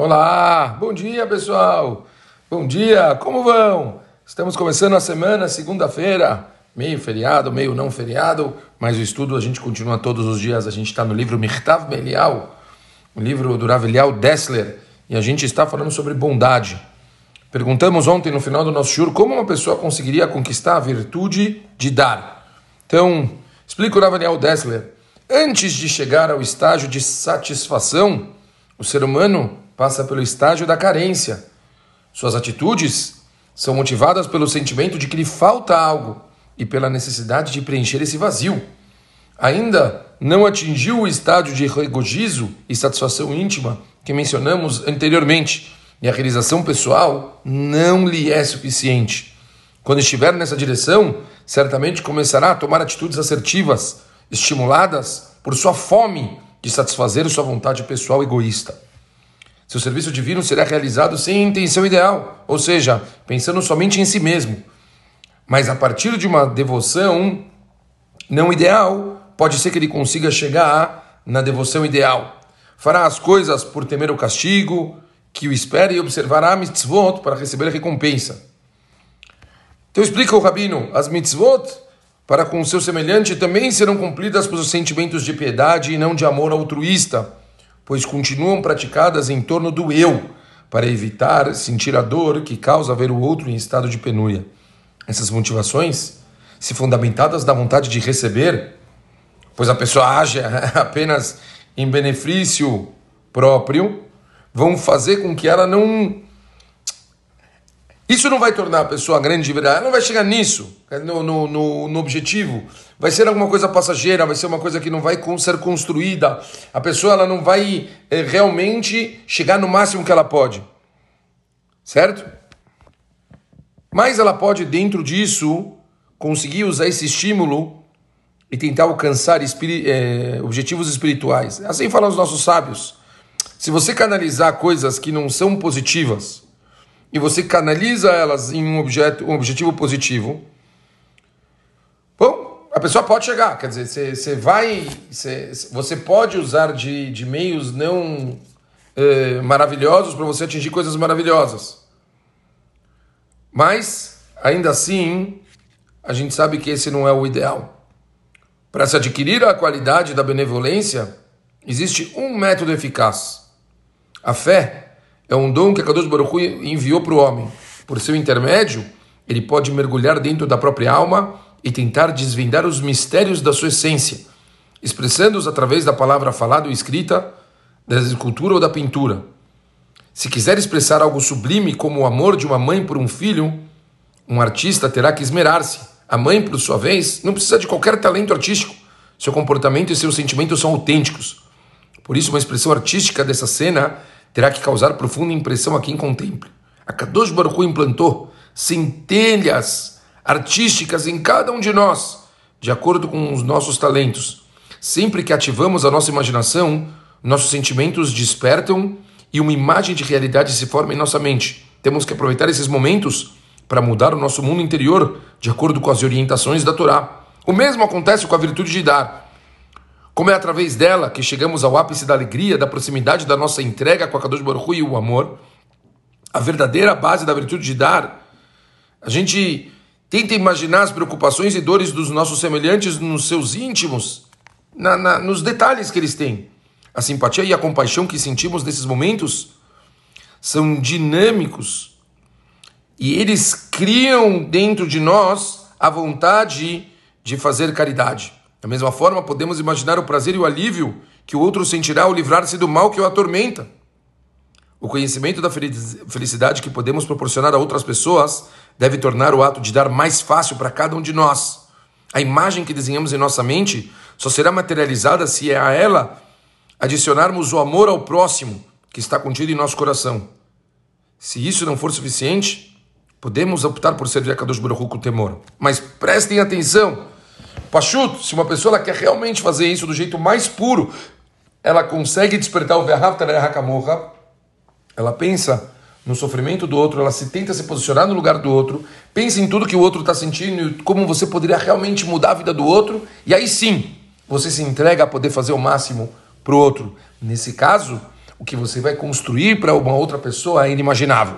Olá, bom dia pessoal, bom dia, como vão? Estamos começando a semana, segunda-feira, meio feriado, meio não feriado, mas o estudo a gente continua todos os dias, a gente está no livro Mirtav Melial, o livro do Rav Dessler, e a gente está falando sobre bondade. Perguntamos ontem no final do nosso shur como uma pessoa conseguiria conquistar a virtude de dar. Então, explica o Rav Dessler, antes de chegar ao estágio de satisfação, o ser humano passa pelo estágio da carência. Suas atitudes são motivadas pelo sentimento de que lhe falta algo e pela necessidade de preencher esse vazio. Ainda não atingiu o estágio de regozijo e satisfação íntima que mencionamos anteriormente, e a realização pessoal não lhe é suficiente. Quando estiver nessa direção, certamente começará a tomar atitudes assertivas, estimuladas por sua fome de satisfazer sua vontade pessoal egoísta. Seu serviço divino será realizado sem intenção ideal, ou seja, pensando somente em si mesmo. Mas a partir de uma devoção não ideal, pode ser que ele consiga chegar na devoção ideal. Fará as coisas por temer o castigo que o espera e observará mitzvot para receber a recompensa. Então explica o rabino, as mitzvot para com o seu semelhante também serão cumpridas por sentimentos de piedade e não de amor altruísta pois continuam praticadas em torno do eu, para evitar sentir a dor que causa ver o outro em estado de penúria. Essas motivações, se fundamentadas na vontade de receber, pois a pessoa age apenas em benefício próprio, vão fazer com que ela não isso não vai tornar a pessoa grande de verdade, ela não vai chegar nisso, no, no, no, objetivo. Vai ser alguma coisa passageira, vai ser uma coisa que não vai ser construída. A pessoa ela não vai é, realmente chegar no máximo que ela pode. Certo? Mas ela pode, dentro disso, conseguir usar esse estímulo e tentar alcançar espiri é, objetivos espirituais. Assim falam os nossos sábios. Se você canalizar coisas que não são positivas, e você canaliza elas em um, objeto, um objetivo positivo, bom, a pessoa pode chegar. Quer dizer, você, você vai. Você, você pode usar de, de meios não eh, maravilhosos para você atingir coisas maravilhosas. Mas, ainda assim, a gente sabe que esse não é o ideal. Para se adquirir a qualidade da benevolência, existe um método eficaz: a fé é um dom que a Kadosh Baruch enviou para o homem. Por seu intermédio, ele pode mergulhar dentro da própria alma e tentar desvendar os mistérios da sua essência, expressando-os através da palavra falada ou escrita, da escultura ou da pintura. Se quiser expressar algo sublime como o amor de uma mãe por um filho, um artista terá que esmerar-se. A mãe, por sua vez, não precisa de qualquer talento artístico. Seu comportamento e seus sentimentos são autênticos. Por isso, uma expressão artística dessa cena terá que causar profunda impressão a quem contemple. A Kadosh Baruch Hu implantou centelhas artísticas em cada um de nós, de acordo com os nossos talentos. Sempre que ativamos a nossa imaginação, nossos sentimentos despertam e uma imagem de realidade se forma em nossa mente. Temos que aproveitar esses momentos para mudar o nosso mundo interior de acordo com as orientações da Torá. O mesmo acontece com a virtude de dar. Como é através dela que chegamos ao ápice da alegria, da proximidade da nossa entrega com a Kadosh Baruch e o amor, a verdadeira base da virtude de dar, a gente tenta imaginar as preocupações e dores dos nossos semelhantes nos seus íntimos, na, na, nos detalhes que eles têm. A simpatia e a compaixão que sentimos nesses momentos são dinâmicos e eles criam dentro de nós a vontade de fazer caridade. Da mesma forma, podemos imaginar o prazer e o alívio que o outro sentirá ao livrar-se do mal que o atormenta. O conhecimento da felicidade que podemos proporcionar a outras pessoas deve tornar o ato de dar mais fácil para cada um de nós. A imagem que desenhamos em nossa mente só será materializada se a ela adicionarmos o amor ao próximo que está contido em nosso coração. Se isso não for suficiente, podemos optar por servir a Kadosh Baruch com temor. Mas prestem atenção! Pachuto, se uma pessoa quer realmente fazer isso do jeito mais puro, ela consegue despertar o Verhavtarehakamoha, ela pensa no sofrimento do outro, ela se tenta se posicionar no lugar do outro, pensa em tudo que o outro está sentindo e como você poderia realmente mudar a vida do outro, e aí sim você se entrega a poder fazer o máximo para o outro. Nesse caso, o que você vai construir para uma outra pessoa é inimaginável.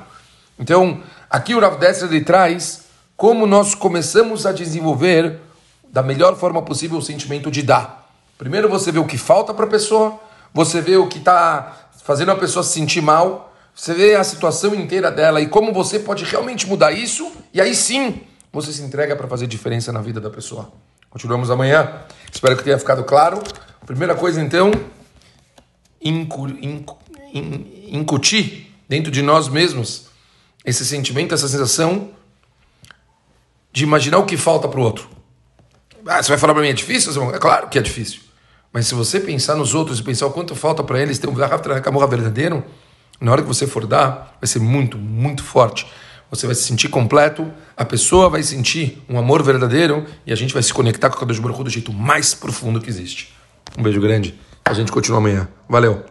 Então, aqui o Rav Dessler traz como nós começamos a desenvolver da melhor forma possível o sentimento de dar. Primeiro você vê o que falta para a pessoa, você vê o que está fazendo a pessoa se sentir mal, você vê a situação inteira dela e como você pode realmente mudar isso, e aí sim você se entrega para fazer diferença na vida da pessoa. Continuamos amanhã. Espero que tenha ficado claro. Primeira coisa, então, incutir dentro de nós mesmos esse sentimento, essa sensação de imaginar o que falta para o outro. Ah, você vai falar para mim é difícil? É claro que é difícil. Mas se você pensar nos outros e pensar o quanto falta para eles ter um Rav verdadeiro, na hora que você for dar, vai ser muito, muito forte. Você vai se sentir completo, a pessoa vai sentir um amor verdadeiro e a gente vai se conectar com o Kadosh Baruch do jeito mais profundo que existe. Um beijo grande. A gente continua amanhã. Valeu.